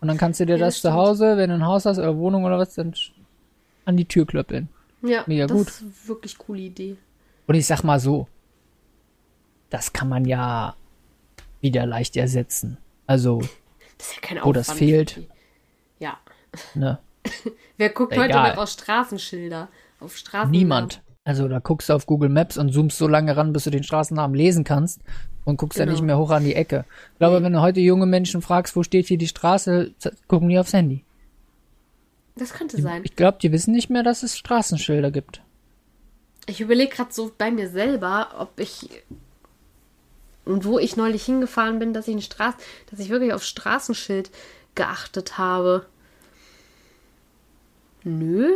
Und dann kannst du dir Ja, das, das zu. Hause, wenn du ein Haus hast oder Wohnung oder was, dann an die Tür klöppeln. ja, mega das gut. ist wirklich coole Idee. Und ich sag mal so, das kann man ja wieder leicht ersetzen. Also, [LAUGHS] Das ja Wo das fehlt. Ja. ne, [LAUGHS] Wer guckt Egal. heute noch auf Straßenschilder? Auf Straßen. niemand. Also da guckst du auf Google Maps und zoomst so lange ran, bis du den Straßennamen lesen kannst und guckst dann Genau. nicht mehr hoch an die Ecke. Ich glaube, wenn du heute junge Menschen fragst, wo steht hier die Straße, gucken die aufs Handy. Das könnte sein. Ich glaube, die wissen nicht mehr, dass es Straßenschilder gibt. Ich überlege gerade so bei mir selber, ob ich und wo ich neulich hingefahren bin, dass ich Straß, dass ich wirklich auf Straßenschild geachtet habe. Nö.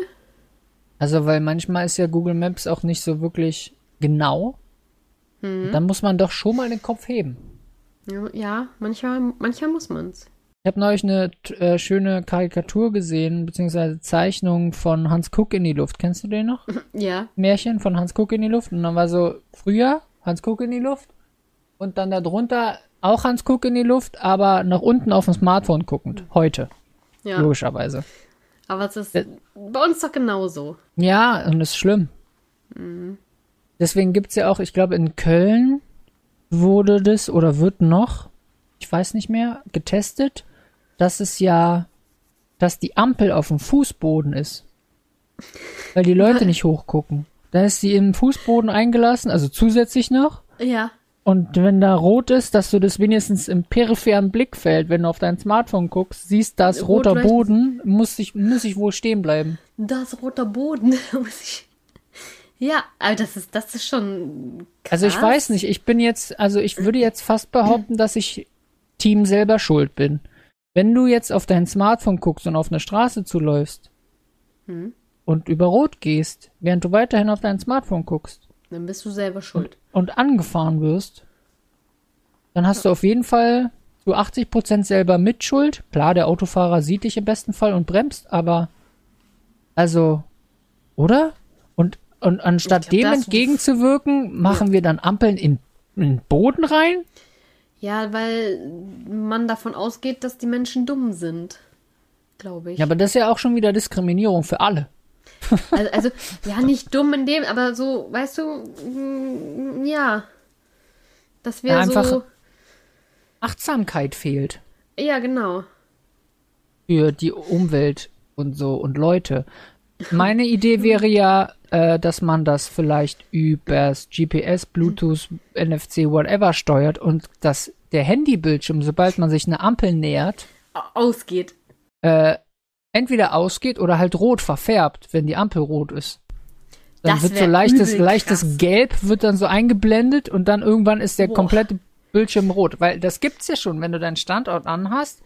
Also, weil manchmal ist ja Google Maps auch nicht so wirklich genau. Und Dann muss man doch schon mal den Kopf heben. Ja, manchmal, manchmal muss man's. Ich habe neulich eine äh, schöne Karikatur gesehen, beziehungsweise Zeichnung von Hans Kuck in die Luft. Kennst du den noch? [LAUGHS] Ja. Märchen von Hans Kuck in die Luft. Und dann war so früher Hans Kuck in die Luft und dann darunter auch Hans Kuck in die Luft, aber nach unten auf dem Smartphone guckend. Heute, Ja. logischerweise. Aber es ist Äh. bei uns doch genauso. Ja, und das ist schlimm. Deswegen gibt's ja auch, ich glaube, in Köln wurde das oder wird noch, ich weiß nicht mehr, getestet, dass es ja, dass die Ampel auf dem Fußboden ist. Weil die Leute nicht hochgucken. Da ist sie im Fußboden eingelassen, also zusätzlich noch. Ja. Und wenn da rot ist, dass du das wenigstens im peripheren Blickfeld, wenn du auf dein Smartphone guckst, siehst, dass Rot roter. Boden, muss ich, muss ich wohl stehen bleiben. Da ist roter Boden. [LAUGHS] Muss ich- Ja, aber das ist, das ist schon krass. Also ich weiß nicht, ich bin jetzt, also ich würde jetzt fast behaupten, dass ich Team selber schuld bin. Wenn du jetzt auf dein Smartphone guckst und auf eine Straße zuläufst Hm. und über Rot gehst, während du weiterhin auf dein Smartphone guckst Dann bist du selber schuld. und angefahren wirst, dann hast du auf jeden Fall zu 80% selber Mitschuld. Klar, der Autofahrer sieht dich im besten Fall und bremst, aber also, oder? Und, anstatt glaub, dem entgegenzuwirken, machen wir dann Ampeln in, in den Boden rein? Ja, weil man davon ausgeht, dass die Menschen dumm sind. Glaube ich. Ja, aber das ist ja auch schon wieder Diskriminierung für alle. [LAUGHS] Also, also, ja, nicht dumm in dem, aber so, weißt du, mm, ja. Das wäre Ja, einfach- so. Achtsamkeit fehlt Ja, genau. für die Umwelt und so und Leute. Meine Idee wäre ja, äh, dass man das vielleicht übers GPS, Bluetooth, NFC, whatever steuert und dass der Handybildschirm, sobald man sich eine Ampel nähert, Au- Ausgeht. äh, entweder ausgeht oder halt rot verfärbt, wenn die Ampel rot ist. Dann Das wird so leichtes, leichtes. Gelb wird dann so eingeblendet und dann irgendwann ist der Boah. komplette Bildschirm rot. Weil das gibt's ja schon, wenn du deinen Standort anhast.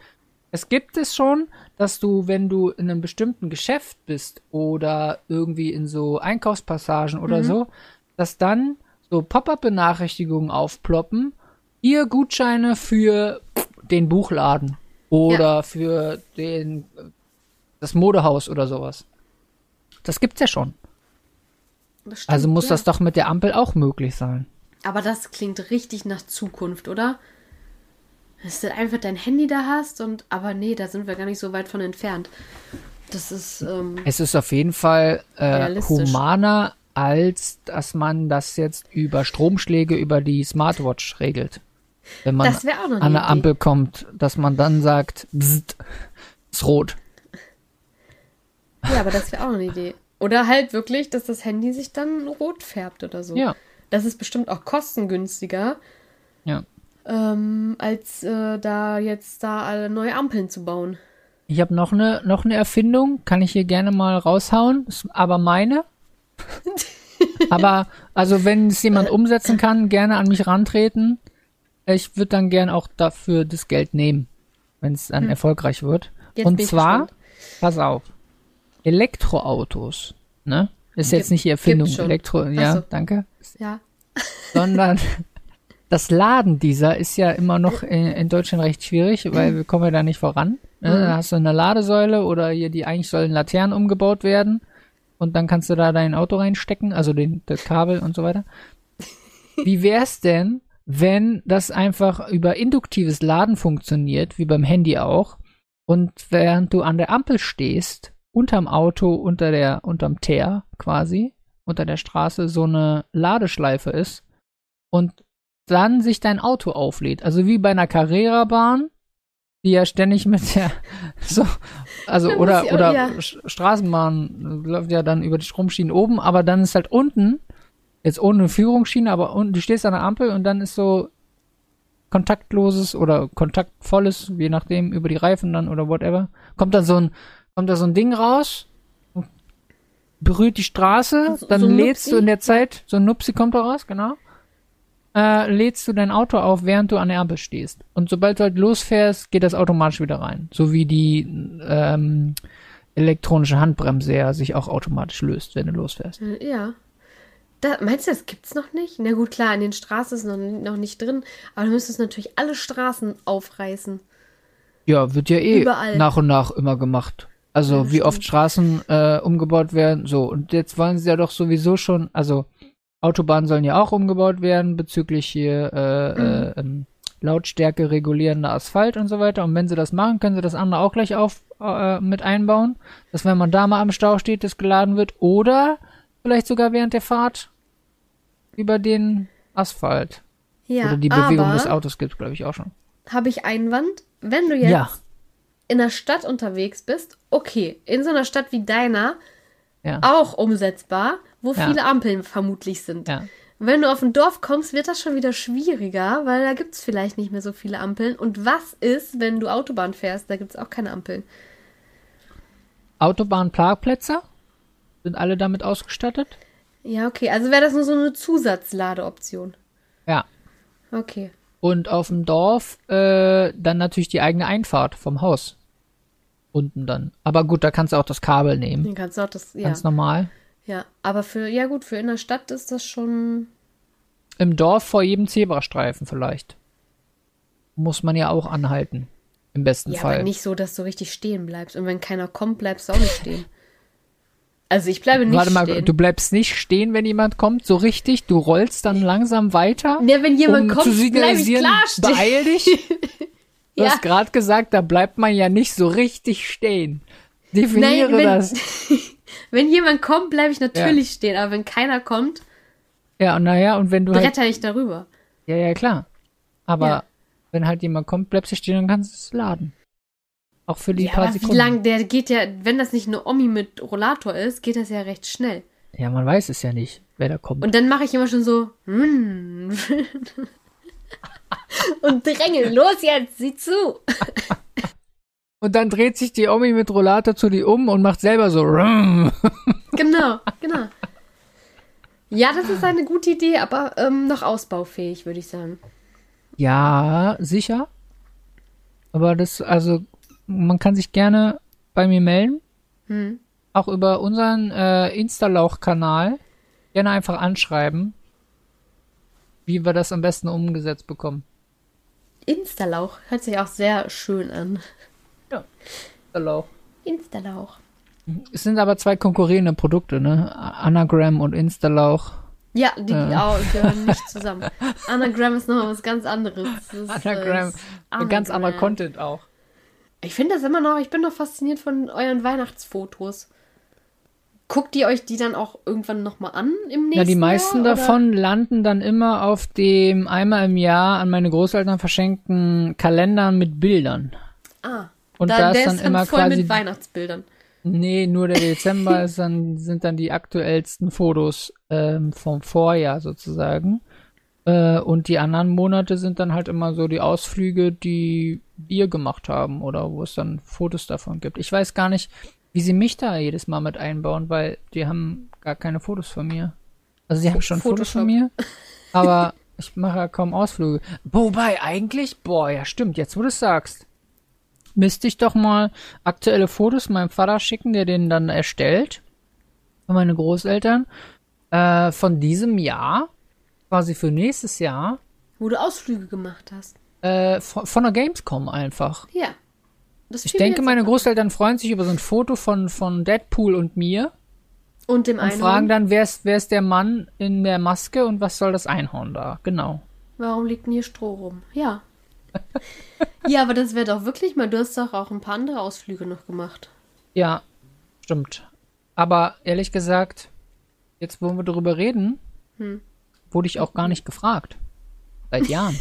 Es gibt es schon, dass du, wenn du in einem bestimmten Geschäft bist oder irgendwie in so Einkaufspassagen Mhm. oder so, dass dann so Pop-up-Benachrichtigungen aufploppen. Hier Gutscheine für den Buchladen oder für den das Modehaus oder sowas. Das gibt's ja schon. Das stimmt, Also muss ja. das doch mit der Ampel auch möglich sein. Aber das klingt richtig nach Zukunft, oder? Dass du einfach dein Handy da hast und, aber nee, da sind wir gar nicht so weit von entfernt. Das ist, ähm, Es ist auf jeden Fall äh, humaner, als dass man das jetzt über Stromschläge über die Smartwatch regelt. Wenn man an eine eine. Ampel kommt, dass man dann sagt, Bzzt, ist rot. Ja, aber das wäre auch eine Idee. Oder halt wirklich, dass das Handy sich dann rot färbt oder so. Ja, Das ist bestimmt auch kostengünstiger, ja. Ähm, als äh, da jetzt da alle neue Ampeln zu bauen. Ich habe noch eine noch eine Erfindung, kann ich hier gerne mal raushauen, ist aber meine. [LAUGHS] aber also wenn es jemand umsetzen kann, gerne an mich rantreten. Ich würde dann gern auch dafür das Geld nehmen, wenn es dann erfolgreich wird. Hm. Jetzt Und zwar, pass auf, Elektroautos, ne? Ist jetzt Gibt- nicht die Erfindung. Elektro, ja, so. danke. Ja. Sondern [LAUGHS] das Laden dieser ist ja immer noch in, in Deutschland recht schwierig, weil wir kommen ja da nicht voran. Ne? Mhm. Da hast du eine Ladesäule oder hier die eigentlich sollen Laternen umgebaut werden und dann kannst du da dein Auto reinstecken, also den, das Kabel und so weiter. Wie wär's denn, wenn das einfach über induktives Laden funktioniert, wie beim Handy auch, und während du an der Ampel stehst, unterm Auto, unter der, unterm Teer quasi, unter der Straße so eine Ladeschleife ist und dann sich dein Auto auflädt. Also wie bei einer Carrera-Bahn, die ja ständig mit der, [LAUGHS] so, also, Da oder, auch- oder ja. Straßenbahn äh, läuft ja dann über die Stromschienen oben, aber dann ist halt unten, jetzt ohne Führungsschiene, aber unten, du stehst an der Ampel und dann ist so kontaktloses oder kontaktvolles, je nachdem, über die Reifen dann oder whatever, kommt dann so ein, kommt da so ein Ding raus, berührt die Straße, So- dann so ein lädst du in der Zeit, so ein Nupsi kommt da raus, genau, äh, lädst du dein Auto auf, während du an der Ampel stehst. Und sobald du halt losfährst, geht das automatisch wieder rein. So wie die ähm, elektronische Handbremse ja sich auch automatisch löst, wenn du losfährst. Äh, Ja. Da, meinst du, das gibt's noch nicht? Na gut, klar, in den Straßen ist noch, noch nicht drin, aber du müsstest natürlich alle Straßen aufreißen. Ja, wird ja eh Überall. nach und nach immer gemacht. Also Ja, wie oft stimmt. Straßen äh, umgebaut werden, so. Und jetzt wollen sie ja doch sowieso schon, also Autobahnen sollen ja auch umgebaut werden bezüglich hier äh, äh, ähm, Lautstärke regulierender Asphalt und so weiter. Und wenn sie das machen, können sie das andere auch gleich auf äh, mit einbauen, dass wenn man da mal am Stau steht, das geladen wird. Oder vielleicht sogar während der Fahrt über den Asphalt. Ja, Oder die Bewegung des Autos gibt glaube ich, auch schon. habe ich Einwand, wenn du jetzt Ja. in der Stadt unterwegs bist, okay, in so einer Stadt wie deiner, Ja. auch umsetzbar, wo Ja. viele Ampeln vermutlich sind. Ja. Wenn du auf ein Dorf kommst, wird das schon wieder schwieriger, weil da gibt es vielleicht nicht mehr so viele Ampeln. Und was ist, wenn du Autobahn fährst? Da gibt es auch keine Ampeln. Autobahnparkplätze sind alle damit ausgestattet. Ja, okay. Also wäre das nur so eine Zusatzladeoption. Ja. Okay. Und auf dem Dorf äh, dann natürlich die eigene Einfahrt vom Haus. Unten dann. Aber gut, da kannst du auch das Kabel nehmen. Dann kannst du auch das, ja. Ganz normal. Ja, aber für, ja gut, für in der Stadt ist das schon. Im Dorf vor jedem Zebrastreifen vielleicht. Muss man ja auch anhalten. Im besten Ja, Fall. aber nicht so, dass du richtig stehen bleibst. Und wenn keiner kommt, bleibst du auch nicht stehen. Also ich bleibe nicht Warte mal, stehen. du bleibst nicht stehen, wenn jemand kommt, so richtig. Du rollst dann langsam weiter. ja, wenn jemand um kommt, zu bleib ich signalisieren, klar stehen. beeil dich. [LAUGHS] Du Ja. hast gerade gesagt, da bleibt man ja nicht so richtig stehen. Definiere Nein, wenn, das. [LAUGHS] wenn jemand kommt, bleibe ich natürlich stehen. Aber wenn keiner kommt, Ja, und naja, und wenn du halt. bretter ich darüber. Ja, ja, klar. Aber Ja. wenn halt jemand kommt, bleibst du stehen und kannst es laden. Auch für die Ja, paar aber wie Sekunden. lang, der geht ja, wenn das nicht eine Omi mit Rollator ist, geht das ja recht schnell. Ja, man weiß es ja nicht, wer da kommt. Und dann mache ich immer schon so, hm. [LAUGHS] und dränge, los jetzt, sieh zu. [LAUGHS] Und dann dreht sich die Omi mit Rollator zu dir um und macht selber so. Genau, genau. Ja, das ist eine gute Idee, aber ähm, noch ausbaufähig, würde ich sagen. Ja, sicher. Aber das, also, man kann sich gerne bei mir melden. Hm. Auch über unseren äh, Instalauch-Kanal. Gerne einfach anschreiben, wie wir das am besten umgesetzt bekommen. Instalauch hört sich auch sehr schön an. Ja. Instalauch. Instalauch. Es sind aber zwei konkurrierende Produkte, ne? Anagram und Instalauch. Ja, die Ja. Auch, gehören nicht zusammen. [LAUGHS] Anagram ist noch was ganz anderes. Das ist, Anagram. äh, Ein ganz anderer Anagram. Content auch. Ich finde das immer noch, ich bin noch fasziniert von euren Weihnachtsfotos. Guckt ihr euch die dann auch irgendwann nochmal an im nächsten Ja, die meisten Jahr, davon landen dann immer auf dem einmal im Jahr an meine Großeltern verschenkten Kalendern mit Bildern. Ah, Und da, da ist dann immer voll quasi mit Weihnachtsbildern. Nee, nur der Dezember [LAUGHS] ist dann, sind dann die aktuellsten Fotos ähm, vom Vorjahr sozusagen. Äh, und die anderen Monate sind dann halt immer so die Ausflüge, die wir gemacht haben oder wo es dann Fotos davon gibt. Ich weiß gar nicht, wie sie mich da jedes Mal mit einbauen, weil die haben gar keine Fotos von mir. Also sie haben schon Fotos Photoshop. von mir, [LAUGHS] aber ich mache ja kaum Ausflüge. Wobei eigentlich, boah, ja stimmt, jetzt wo du es sagst müsste ich doch mal aktuelle Fotos meinem Vater schicken, der den dann erstellt. Für meine Großeltern. Äh, von diesem Jahr. Quasi für nächstes Jahr. Wo du Ausflüge gemacht hast. Äh, von, von der Gamescom einfach. Ja. Das Ich denke, meine Großeltern freuen sich über so ein Foto von, von Deadpool und mir. Und dem Und Einhorn. fragen dann, wer ist, wer ist der Mann in der Maske und was soll das Einhorn da? Genau. Warum liegt denn hier Stroh rum? Ja. Ja, aber das wäre doch wirklich mal, du hast doch auch ein paar andere Ausflüge noch gemacht. Ja, stimmt. Aber ehrlich gesagt, jetzt wo wir darüber reden, Hm. wurde ich auch gar nicht gefragt. Seit Jahren.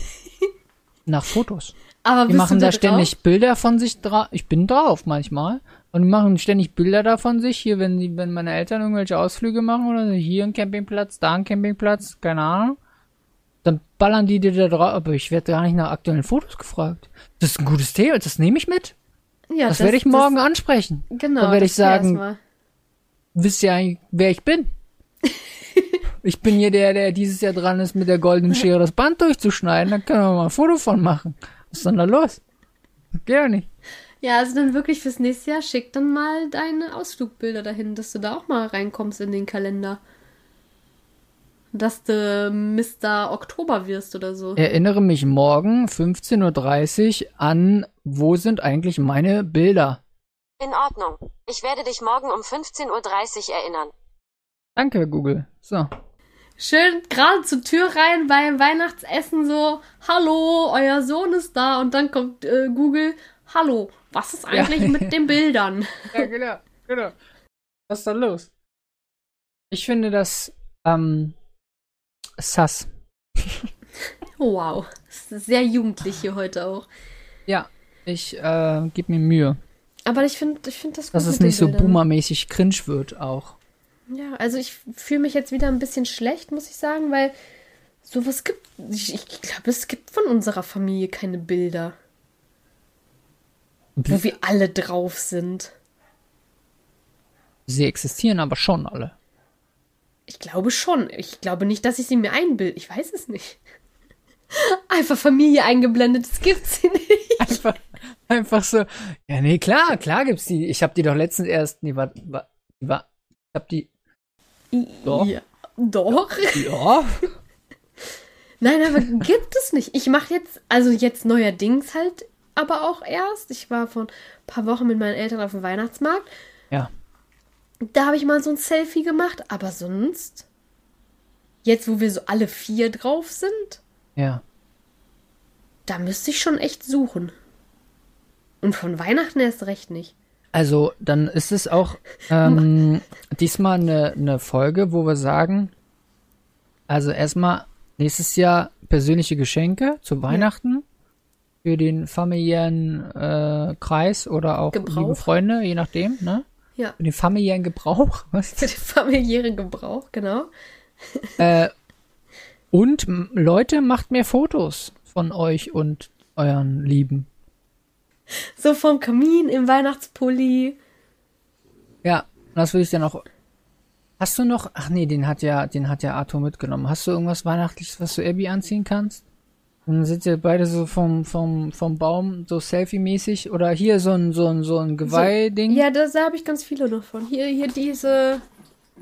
[LAUGHS] Nach Fotos. Aber Die machen da da ständig? Bilder von sich drauf. Ich bin drauf manchmal. Und die machen ständig Bilder da von sich. Hier, wenn die, wenn meine Eltern irgendwelche Ausflüge machen oder so, hier ein Campingplatz, da ein Campingplatz, keine Ahnung. Dann ballern die dir da drauf. Aber ich werde gar nicht nach aktuellen Fotos gefragt. Das ist ein gutes Thema. Das nehme ich mit. Ja, Das, werde ich morgen ansprechen. Genau. Dann werde ich das sagen, wisst ihr eigentlich, wer ich bin? [LAUGHS] ich bin hier der, der dieses Jahr dran ist, mit der goldenen Schere das Band durchzuschneiden. Da können wir mal ein Foto von machen. Was ist denn da los? Geht doch nicht. Ja, also dann wirklich fürs nächste Jahr schick dann mal deine Ausflugbilder dahin, dass du da auch mal reinkommst in den Kalender. Dass du Mr. Oktober wirst oder so. Erinnere mich morgen 15.30 Uhr an, wo sind eigentlich meine Bilder? In Ordnung. Ich werde dich morgen um 15.30 Uhr erinnern. Danke, Google. So. Schön gerade zur Tür rein beim Weihnachtsessen so, hallo, euer Sohn ist da und dann kommt äh, Google, hallo, was ist eigentlich Ja. mit den [LAUGHS] Bildern? Ja, genau, genau. Was ist da los? Ich finde das, ähm, sass. Wow, sehr jugendlich hier heute auch. Ja, ich, äh, gib mir Mühe. Aber ich finde ich find das gut Dass es nicht so Bildern. boomermäßig cringe wird auch. Ja, also ich fühle mich jetzt wieder ein bisschen schlecht, muss ich sagen, weil sowas gibt. Ich, ich glaube, es gibt von unserer Familie keine Bilder, wo wir alle drauf sind. Sie existieren aber schon alle. Ich glaube schon. Ich glaube nicht, dass ich sie mir einbilde. Ich weiß es nicht. [LAUGHS] Einfach Familie eingeblendet, das gibt's sie nicht. [LAUGHS] Einfach, einfach so. Ja, nee, klar, klar gibt's die. Ich habe die doch letztens erst. Nee, war, war, war ich hab die. Doch. Ja, doch. Ja. [LAUGHS] Nein, aber gibt es nicht. Ich mache jetzt, also jetzt neuerdings halt, aber auch erst. Ich war vor ein paar Wochen mit meinen Eltern auf dem Weihnachtsmarkt. Ja. Da habe ich mal so ein Selfie gemacht, aber sonst, jetzt wo wir so alle vier drauf sind, Ja. da müsste ich schon echt suchen. Und von Weihnachten erst recht nicht. Also, dann ist es auch ähm, [LAUGHS] diesmal eine, eine Folge, wo wir sagen, also erstmal nächstes Jahr persönliche Geschenke zu Weihnachten für den familiären äh, Kreis oder auch Gebrauch. liebe Freunde, je nachdem, ne? Ja, Für den familiären Gebrauch. [LAUGHS] Was? für den familiären Gebrauch, genau. [LAUGHS] äh, und Leute, macht mehr Fotos von euch und euren Lieben. So vom Kamin im Weihnachtspulli. Ja, das würde ich dann auch. Hast du noch? Ach nee, den hat ja, den hat ja Arthur mitgenommen. Hast du irgendwas Weihnachtliches, was du Abby anziehen kannst? Dann sind ihr beide so vom, vom, vom Baum, so Selfie-mäßig. Oder hier so ein, so ein, so ein Geweih-Ding. Ja, das, da habe ich ganz viele noch von. Hier, hier diese,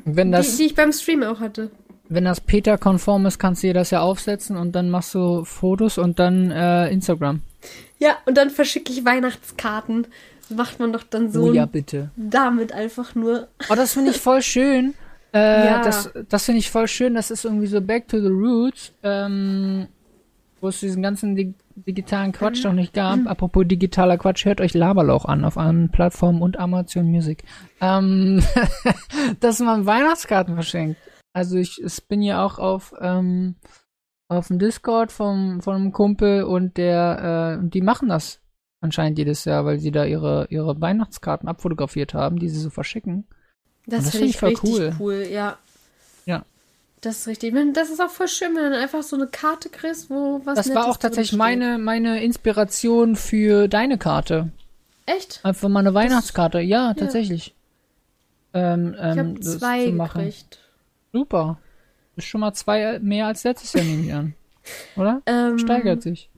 Wenn die, das, die ich beim Stream auch hatte. wenn das Peter-konform ist, kannst du dir das ja aufsetzen und dann machst du Fotos und dann äh, Instagram. Ja, und dann verschicke ich Weihnachtskarten. Macht man doch dann so oh ja, bitte. damit einfach nur. Oh, das finde ich voll [LAUGHS] schön. Äh, Ja. Das, das finde ich voll schön. Das ist irgendwie so Back to the Roots, ähm, wo es diesen ganzen dig digitalen Quatsch noch nicht gab. Apropos digitaler Quatsch, hört euch Laberlauch an auf allen Plattformen und Amazon Music. Ähm, [LAUGHS] dass man Weihnachtskarten verschenkt. Also ich, ich bin ja auch auf ähm, auf dem Discord vom von einem Kumpel und der äh, die machen das anscheinend jedes Jahr, weil sie da ihre ihre Weihnachtskarten abfotografiert haben, die sie so verschicken. Das, das finde find ich voll richtig cool. cool. Ja. Das ist richtig. Das ist auch voll schön, wenn du einfach so eine Karte kriegst, wo was Das war auch tatsächlich meine, meine Inspiration für deine Karte. Echt? Einfach mal eine Weihnachtskarte. Ja, tatsächlich. Ähm, Ich ähm, habe das zwei gekriegt. Super. Ist schon mal zwei mehr als letztes Jahr, nehme ich an. Oder? Ähm, Steigert sich.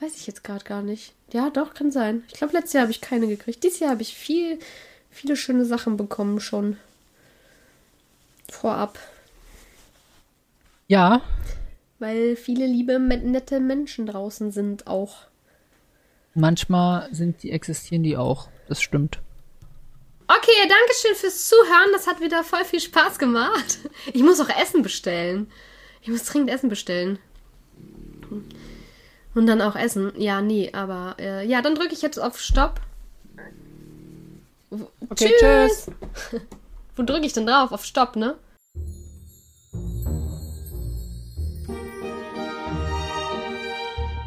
Weiß ich jetzt gerade gar nicht. Ja, doch, kann sein. Ich glaube, letztes Jahr habe ich keine gekriegt. Dieses Jahr habe ich viel, viele schöne Sachen bekommen schon. Vorab. Ja, Weil viele liebe, nette Menschen draußen sind auch. manchmal sind die, existieren die auch. Das stimmt. Okay, danke schön fürs Zuhören. Das hat wieder voll viel Spaß gemacht. Ich muss auch Essen bestellen. Ich muss dringend Essen bestellen. Und dann auch essen. Ja, nee, aber äh, ja, dann drücke ich jetzt auf Stopp. Okay, tschüss. [LAUGHS] Wo drücke ich denn drauf? Auf Stopp, ne?